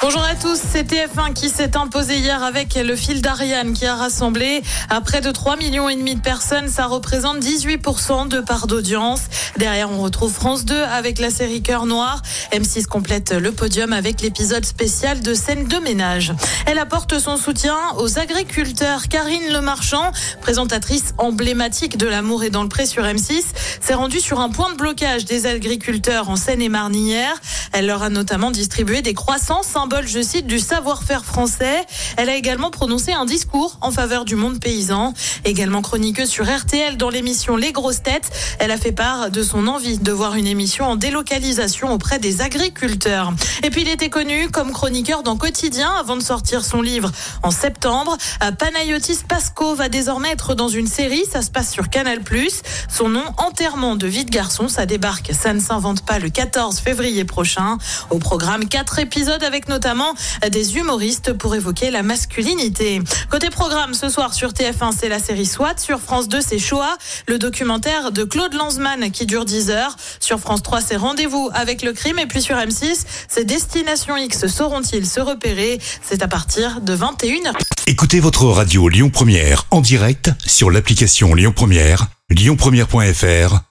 Bonjour à tous, c'est TF1 qui s'est imposé hier avec le fil d'Ariane qui a rassemblé à près de 3 millions et demi de personnes. Ça représente 18% de part d'audience. Derrière, on retrouve France 2 avec la série Cœur Noir. M6 complète le podium avec l'épisode spécial de scène de ménage. Elle apporte son soutien aux agriculteurs. Karine Lemarchand, présentatrice emblématique de l'amour et dans le pré sur M6, s'est rendue sur un point de blocage des agriculteurs en Seine-et-Marne hier. Elle leur a notamment distribué des croissants, symbole, je cite, du savoir-faire français. Elle a également prononcé un discours en faveur du monde paysan. Également chroniqueuse sur RTL dans l'émission Les Grosses Têtes, elle a fait part de son envie de voir une émission en délocalisation auprès des agriculteurs. Et puis il était connu comme chroniqueur dans Quotidien avant de sortir son livre en septembre. Panayotis Pasco va désormais être dans une série, ça se passe sur Canal+. Son nom, Enterrement de vie de garçon, ça débarque, ça ne s'invente pas le 14 février prochain. Au programme, quatre épisodes avec notamment des humoristes pour évoquer la masculinité. Côté programme, ce soir sur TF1, c'est la série SWAT. Sur France 2, c'est Shoah, le documentaire de Claude Lanzmann qui dure 10 heures. Sur France 3, c'est Rendez-vous avec le crime. Et puis sur M6, c'est Destination X. Sauront-ils se repérer? C'est à partir de 21h. Écoutez votre radio Lyon Première en direct sur l'application Lyon Première, lyonpremière.fr